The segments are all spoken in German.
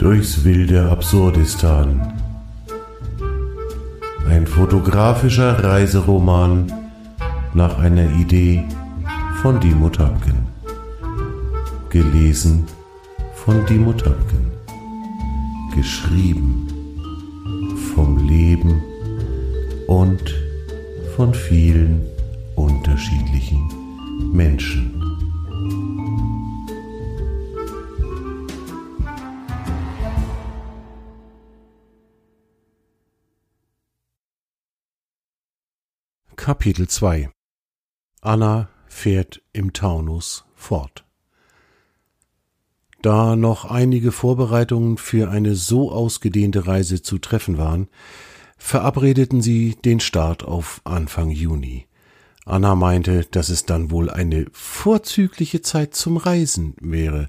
Durchs wilde Absurdistan. Ein fotografischer Reiseroman nach einer Idee von Dimo Tapken. Gelesen von Dimo Tapken. Geschrieben vom Leben und von vielen unterschiedlichen Menschen. Kapitel 2 Anna fährt im Taunus fort. Da noch einige Vorbereitungen für eine so ausgedehnte Reise zu treffen waren, verabredeten sie den Start auf Anfang Juni. Anna meinte, dass es dann wohl eine vorzügliche Zeit zum Reisen wäre,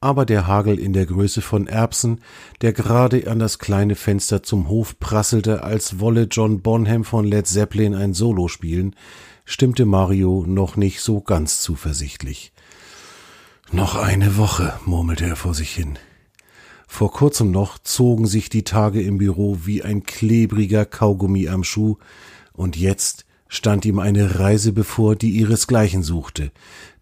aber der Hagel in der Größe von Erbsen, der gerade an das kleine Fenster zum Hof prasselte, als wolle John Bonham von Led Zeppelin ein Solo spielen, stimmte Mario noch nicht so ganz zuversichtlich. Noch eine Woche, murmelte er vor sich hin. Vor kurzem noch zogen sich die Tage im Büro wie ein klebriger Kaugummi am Schuh, und jetzt stand ihm eine Reise bevor, die ihresgleichen suchte,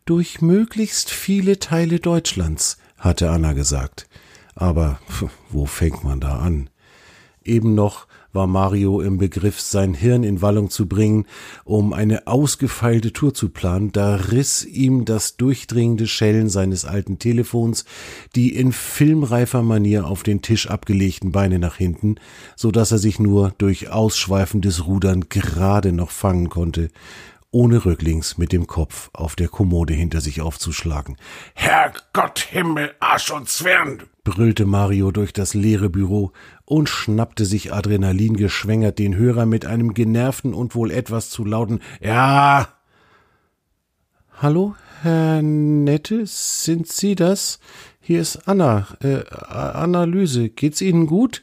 durch möglichst viele Teile Deutschlands, hatte Anna gesagt. Aber wo fängt man da an? Eben noch war Mario im Begriff, sein Hirn in Wallung zu bringen, um eine ausgefeilte Tour zu planen, da riss ihm das durchdringende Schellen seines alten Telefons die in filmreifer Manier auf den Tisch abgelegten Beine nach hinten, so dass er sich nur durch ausschweifendes Rudern gerade noch fangen konnte, ohne rücklings mit dem Kopf auf der Kommode hinter sich aufzuschlagen. Herrgott, Himmel, Arsch und Zwirn! brüllte Mario durch das leere Büro und schnappte sich Adrenalin geschwängert den Hörer mit einem genervten und wohl etwas zu lauten Ja. Hallo, Herr Nette, sind Sie das? Hier ist Anna, äh, Analyse. Geht's Ihnen gut?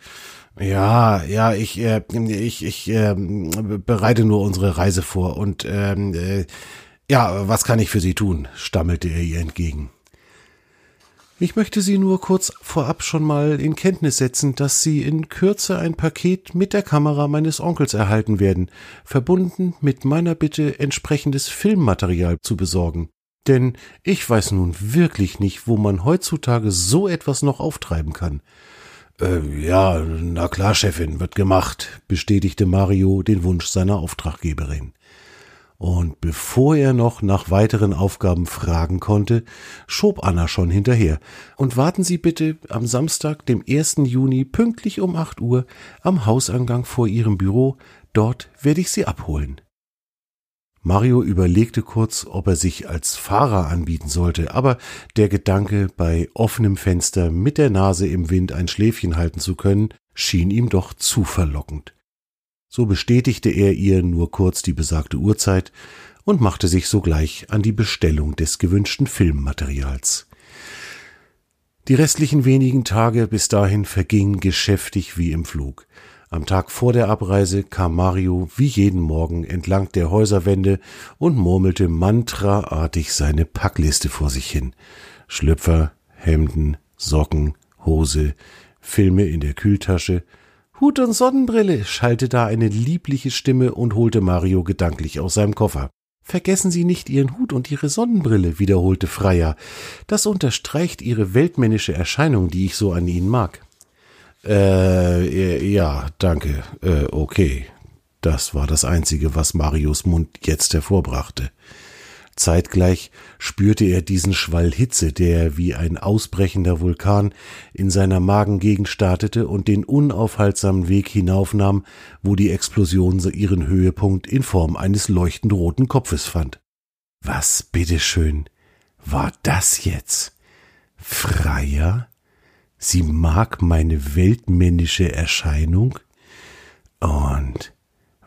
Ja, ja, ich, äh, ich, ich äh, bereite nur unsere Reise vor und ähm, äh, ja, was kann ich für Sie tun? stammelte er ihr entgegen. Ich möchte Sie nur kurz vorab schon mal in Kenntnis setzen, dass Sie in Kürze ein Paket mit der Kamera meines Onkels erhalten werden, verbunden mit meiner Bitte, entsprechendes Filmmaterial zu besorgen. Denn ich weiß nun wirklich nicht, wo man heutzutage so etwas noch auftreiben kann. Äh, ja, na klar, Chefin, wird gemacht, bestätigte Mario den Wunsch seiner Auftraggeberin. Und bevor er noch nach weiteren Aufgaben fragen konnte, schob Anna schon hinterher. Und warten Sie bitte am Samstag, dem 1. Juni, pünktlich um 8 Uhr, am Hausangang vor Ihrem Büro. Dort werde ich Sie abholen. Mario überlegte kurz, ob er sich als Fahrer anbieten sollte, aber der Gedanke, bei offenem Fenster mit der Nase im Wind ein Schläfchen halten zu können, schien ihm doch zu verlockend. So bestätigte er ihr nur kurz die besagte Uhrzeit und machte sich sogleich an die Bestellung des gewünschten Filmmaterials. Die restlichen wenigen Tage bis dahin vergingen geschäftig wie im Flug. Am Tag vor der Abreise kam Mario wie jeden Morgen entlang der Häuserwände und murmelte mantraartig seine Packliste vor sich hin. Schlüpfer, Hemden, Socken, Hose, Filme in der Kühltasche, Hut und Sonnenbrille, schallte da eine liebliche Stimme und holte Mario gedanklich aus seinem Koffer. Vergessen Sie nicht Ihren Hut und Ihre Sonnenbrille, wiederholte Freier. Das unterstreicht Ihre weltmännische Erscheinung, die ich so an Ihnen mag. Äh, ja, danke. Äh, okay. Das war das Einzige, was Marios Mund jetzt hervorbrachte. Zeitgleich spürte er diesen Schwall Hitze, der wie ein ausbrechender Vulkan in seiner Magengegend startete und den unaufhaltsamen Weg hinaufnahm, wo die Explosion ihren Höhepunkt in Form eines leuchtend roten Kopfes fand. Was bitteschön war das jetzt? Freier? Sie mag meine weltmännische Erscheinung? Und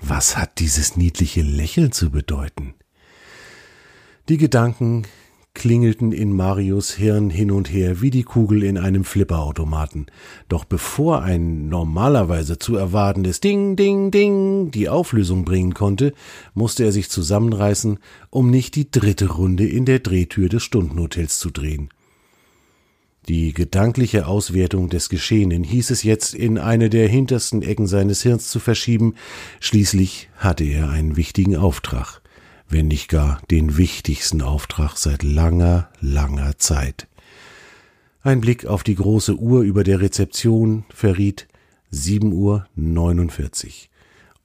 was hat dieses niedliche Lächeln zu bedeuten? Die Gedanken klingelten in Marius Hirn hin und her wie die Kugel in einem Flipperautomaten. Doch bevor ein normalerweise zu erwartendes Ding, Ding, Ding die Auflösung bringen konnte, musste er sich zusammenreißen, um nicht die dritte Runde in der Drehtür des Stundenhotels zu drehen. Die gedankliche Auswertung des Geschehenen hieß es jetzt in eine der hintersten Ecken seines Hirns zu verschieben, schließlich hatte er einen wichtigen Auftrag, wenn nicht gar den wichtigsten Auftrag seit langer, langer Zeit. Ein Blick auf die große Uhr über der Rezeption verriet sieben Uhr neunundvierzig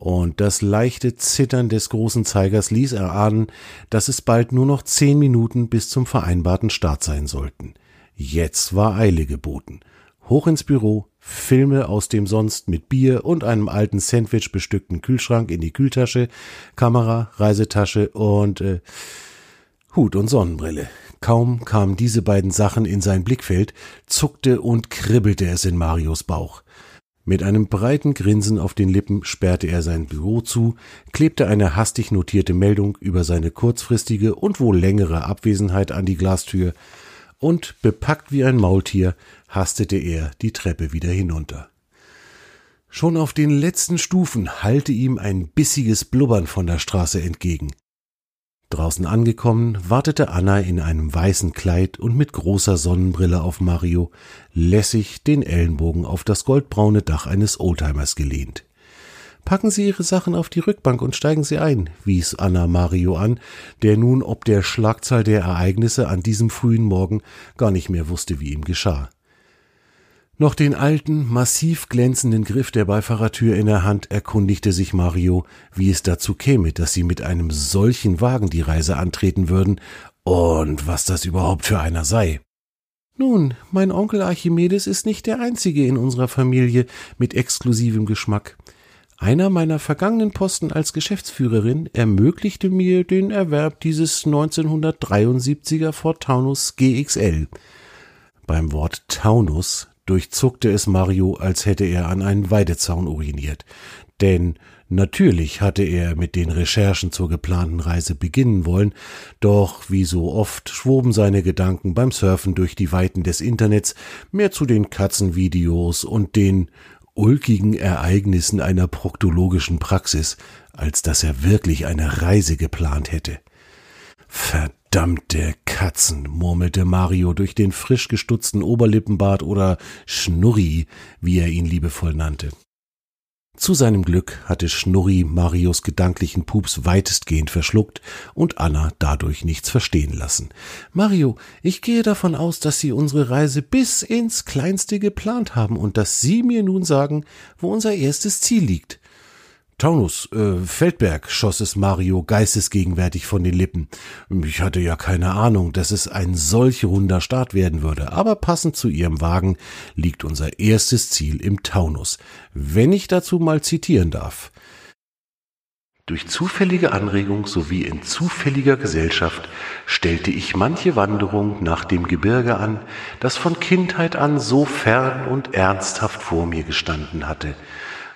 und das leichte Zittern des großen Zeigers ließ erahnen, dass es bald nur noch zehn Minuten bis zum vereinbarten Start sein sollten. Jetzt war Eile geboten. Hoch ins Büro, Filme aus dem sonst mit Bier und einem alten Sandwich bestückten Kühlschrank in die Kühltasche, Kamera, Reisetasche und äh, Hut und Sonnenbrille. Kaum kamen diese beiden Sachen in sein Blickfeld, zuckte und kribbelte es in Marios Bauch. Mit einem breiten Grinsen auf den Lippen sperrte er sein Büro zu, klebte eine hastig notierte Meldung über seine kurzfristige und wohl längere Abwesenheit an die Glastür, und bepackt wie ein Maultier hastete er die Treppe wieder hinunter. Schon auf den letzten Stufen hallte ihm ein bissiges Blubbern von der Straße entgegen. Draußen angekommen, wartete Anna in einem weißen Kleid und mit großer Sonnenbrille auf Mario, lässig den Ellenbogen auf das goldbraune Dach eines Oldtimers gelehnt. Packen Sie Ihre Sachen auf die Rückbank und steigen Sie ein, wies Anna Mario an, der nun ob der Schlagzahl der Ereignisse an diesem frühen Morgen gar nicht mehr wusste, wie ihm geschah noch den alten, massiv glänzenden Griff der Beifahrertür in der Hand erkundigte sich Mario, wie es dazu käme, dass sie mit einem solchen Wagen die Reise antreten würden und was das überhaupt für einer sei. Nun, mein Onkel Archimedes ist nicht der einzige in unserer Familie mit exklusivem Geschmack. Einer meiner vergangenen Posten als Geschäftsführerin ermöglichte mir den Erwerb dieses 1973er Ford Taunus GXL. Beim Wort Taunus durchzuckte es Mario, als hätte er an einen Weidezaun uriniert. Denn natürlich hatte er mit den Recherchen zur geplanten Reise beginnen wollen, doch wie so oft schwoben seine Gedanken beim Surfen durch die Weiten des Internets mehr zu den Katzenvideos und den ulkigen Ereignissen einer proktologischen Praxis, als dass er wirklich eine Reise geplant hätte. Verdammte Katzen, murmelte Mario durch den frisch gestutzten Oberlippenbart oder Schnurri, wie er ihn liebevoll nannte. Zu seinem Glück hatte Schnurri Marios gedanklichen Pups weitestgehend verschluckt und Anna dadurch nichts verstehen lassen. Mario, ich gehe davon aus, dass Sie unsere Reise bis ins Kleinste geplant haben und dass Sie mir nun sagen, wo unser erstes Ziel liegt. Taunus, äh, Feldberg, schoss es Mario geistesgegenwärtig von den Lippen. Ich hatte ja keine Ahnung, dass es ein solch runder Start werden würde, aber passend zu ihrem Wagen liegt unser erstes Ziel im Taunus. Wenn ich dazu mal zitieren darf. Durch zufällige Anregung sowie in zufälliger Gesellschaft stellte ich manche Wanderung nach dem Gebirge an, das von Kindheit an so fern und ernsthaft vor mir gestanden hatte,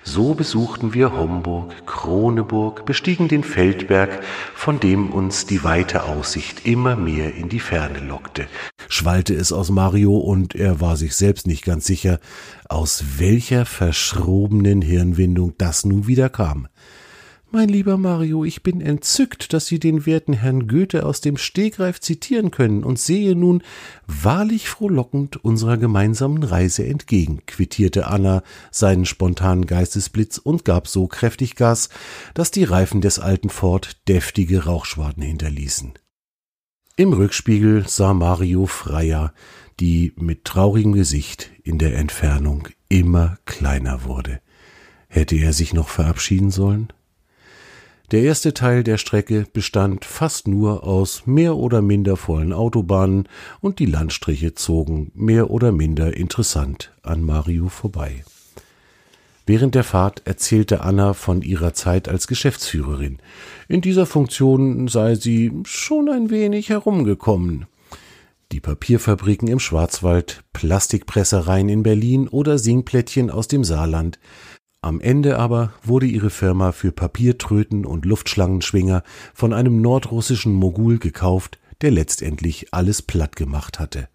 so besuchten wir Homburg, Kroneburg, bestiegen den Feldberg, von dem uns die weite Aussicht immer mehr in die Ferne lockte. Schwallte es aus Mario und er war sich selbst nicht ganz sicher, aus welcher verschrobenen Hirnwindung das nun wieder kam. Mein lieber Mario, ich bin entzückt, dass Sie den werten Herrn Goethe aus dem Stegreif zitieren können und sehe nun wahrlich frohlockend unserer gemeinsamen Reise entgegen, quittierte Anna seinen spontanen Geistesblitz und gab so kräftig Gas, dass die Reifen des alten Ford deftige Rauchschwaden hinterließen. Im Rückspiegel sah Mario Freier, die mit traurigem Gesicht in der Entfernung immer kleiner wurde. Hätte er sich noch verabschieden sollen? Der erste Teil der Strecke bestand fast nur aus mehr oder minder vollen Autobahnen und die Landstriche zogen mehr oder minder interessant an Mario vorbei. Während der Fahrt erzählte Anna von ihrer Zeit als Geschäftsführerin. In dieser Funktion sei sie schon ein wenig herumgekommen. Die Papierfabriken im Schwarzwald, Plastikpressereien in Berlin oder Singplättchen aus dem Saarland am Ende aber wurde ihre Firma für Papiertröten und Luftschlangenschwinger von einem nordrussischen Mogul gekauft, der letztendlich alles platt gemacht hatte.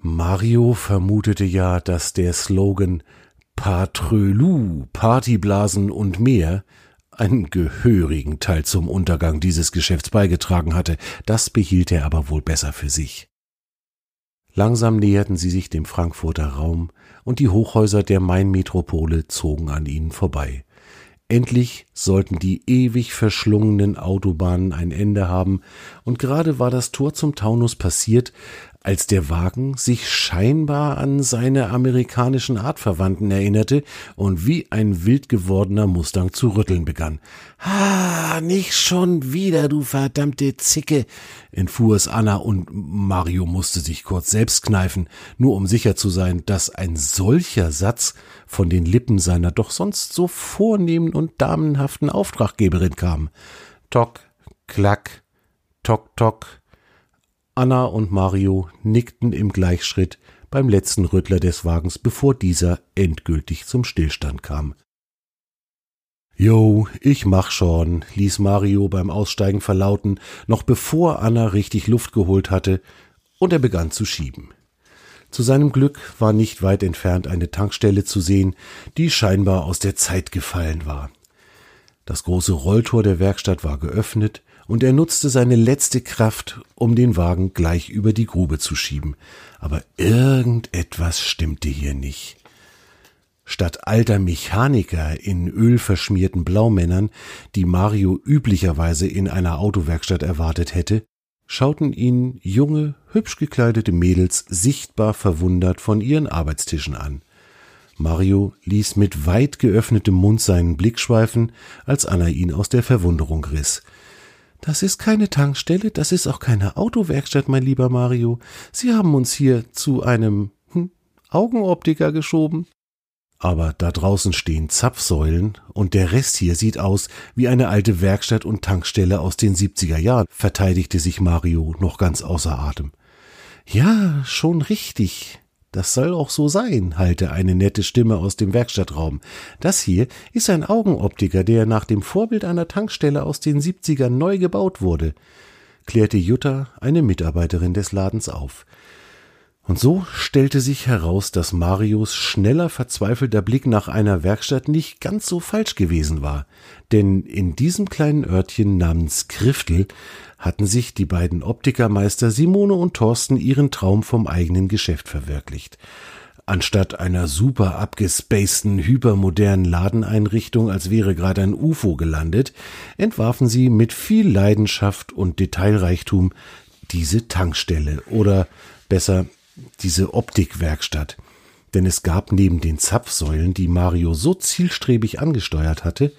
Mario vermutete ja, dass der Slogan Patrölou, Partyblasen und mehr einen gehörigen Teil zum Untergang dieses Geschäfts beigetragen hatte, das behielt er aber wohl besser für sich. Langsam näherten sie sich dem Frankfurter Raum, und die Hochhäuser der Mainmetropole zogen an ihnen vorbei. Endlich sollten die ewig verschlungenen Autobahnen ein Ende haben, und gerade war das Tor zum Taunus passiert, als der Wagen sich scheinbar an seine amerikanischen Artverwandten erinnerte und wie ein wild gewordener Mustang zu rütteln begann. Ah, nicht schon wieder, du verdammte Zicke, entfuhr es Anna und Mario musste sich kurz selbst kneifen, nur um sicher zu sein, dass ein solcher Satz von den Lippen seiner doch sonst so vornehmen und damenhaften Auftraggeberin kam. Tock, klack, tock, tock, Anna und Mario nickten im Gleichschritt beim letzten Rüttler des Wagens, bevor dieser endgültig zum Stillstand kam. Jo, ich mach schon, ließ Mario beim Aussteigen verlauten, noch bevor Anna richtig Luft geholt hatte, und er begann zu schieben. Zu seinem Glück war nicht weit entfernt eine Tankstelle zu sehen, die scheinbar aus der Zeit gefallen war. Das große Rolltor der Werkstatt war geöffnet, und er nutzte seine letzte Kraft, um den Wagen gleich über die Grube zu schieben. Aber irgendetwas stimmte hier nicht. Statt alter Mechaniker in ölverschmierten Blaumännern, die Mario üblicherweise in einer Autowerkstatt erwartet hätte, schauten ihn junge, hübsch gekleidete Mädels sichtbar verwundert von ihren Arbeitstischen an. Mario ließ mit weit geöffnetem Mund seinen Blick schweifen, als Anna ihn aus der Verwunderung riss. Das ist keine Tankstelle, das ist auch keine Autowerkstatt, mein lieber Mario. Sie haben uns hier zu einem hm, Augenoptiker geschoben. Aber da draußen stehen Zapfsäulen und der Rest hier sieht aus wie eine alte Werkstatt und Tankstelle aus den 70er Jahren, verteidigte sich Mario noch ganz außer Atem. Ja, schon richtig. Das soll auch so sein, halte eine nette Stimme aus dem Werkstattraum. Das hier ist ein Augenoptiker, der nach dem Vorbild einer Tankstelle aus den 70ern neu gebaut wurde, klärte Jutta, eine Mitarbeiterin des Ladens, auf. Und so stellte sich heraus, dass Marius schneller verzweifelter Blick nach einer Werkstatt nicht ganz so falsch gewesen war, denn in diesem kleinen Örtchen namens Kriftel hatten sich die beiden Optikermeister Simone und Thorsten ihren Traum vom eigenen Geschäft verwirklicht. Anstatt einer super abgespaceden, hypermodernen Ladeneinrichtung, als wäre gerade ein UFO gelandet, entwarfen sie mit viel Leidenschaft und Detailreichtum diese Tankstelle oder besser diese Optikwerkstatt. Denn es gab neben den Zapfsäulen, die Mario so zielstrebig angesteuert hatte,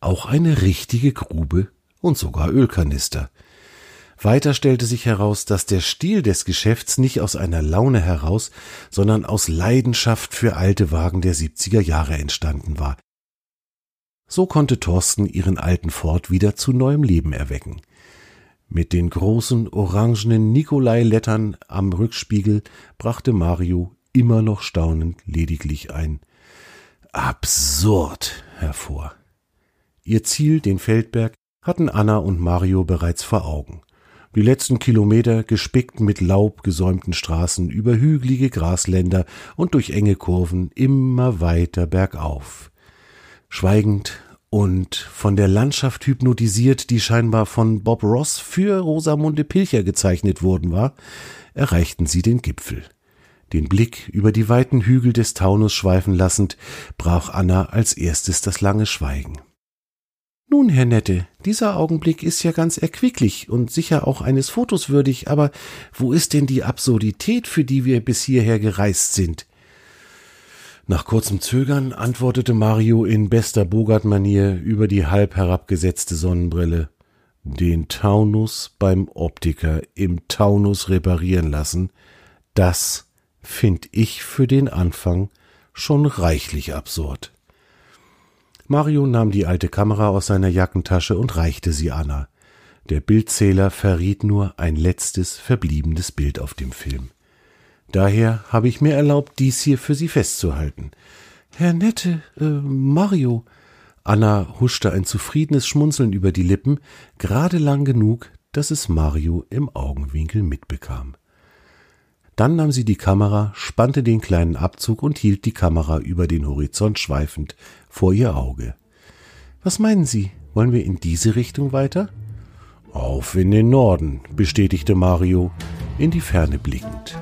auch eine richtige Grube und sogar Ölkanister. Weiter stellte sich heraus, dass der Stil des Geschäfts nicht aus einer Laune heraus, sondern aus Leidenschaft für alte Wagen der 70er Jahre entstanden war. So konnte Thorsten ihren alten Ford wieder zu neuem Leben erwecken. Mit den großen orangenen Nikolai-Lettern am Rückspiegel brachte Mario immer noch staunend lediglich ein absurd hervor. Ihr Ziel, den Feldberg, hatten Anna und Mario bereits vor Augen. Die letzten Kilometer gespickt mit Laub gesäumten Straßen über hügelige Grasländer und durch enge Kurven immer weiter bergauf. Schweigend und von der Landschaft hypnotisiert, die scheinbar von Bob Ross für Rosamunde Pilcher gezeichnet worden war, erreichten sie den Gipfel. Den Blick über die weiten Hügel des Taunus schweifen lassend, brach Anna als erstes das lange Schweigen. Nun, Herr Nette, dieser Augenblick ist ja ganz erquicklich und sicher auch eines Fotos würdig, aber wo ist denn die Absurdität, für die wir bis hierher gereist sind? Nach kurzem Zögern antwortete Mario in bester Bogart-Manier über die halb herabgesetzte Sonnenbrille. Den Taunus beim Optiker im Taunus reparieren lassen, das find ich für den Anfang schon reichlich absurd. Mario nahm die alte Kamera aus seiner Jackentasche und reichte sie Anna. Der Bildzähler verriet nur ein letztes verbliebenes Bild auf dem Film. Daher habe ich mir erlaubt, dies hier für Sie festzuhalten. Herr Nette, äh, Mario. Anna huschte ein zufriedenes Schmunzeln über die Lippen, gerade lang genug, dass es Mario im Augenwinkel mitbekam. Dann nahm sie die Kamera, spannte den kleinen Abzug und hielt die Kamera über den Horizont schweifend vor ihr Auge. Was meinen Sie? Wollen wir in diese Richtung weiter? Auf in den Norden, bestätigte Mario, in die Ferne blickend.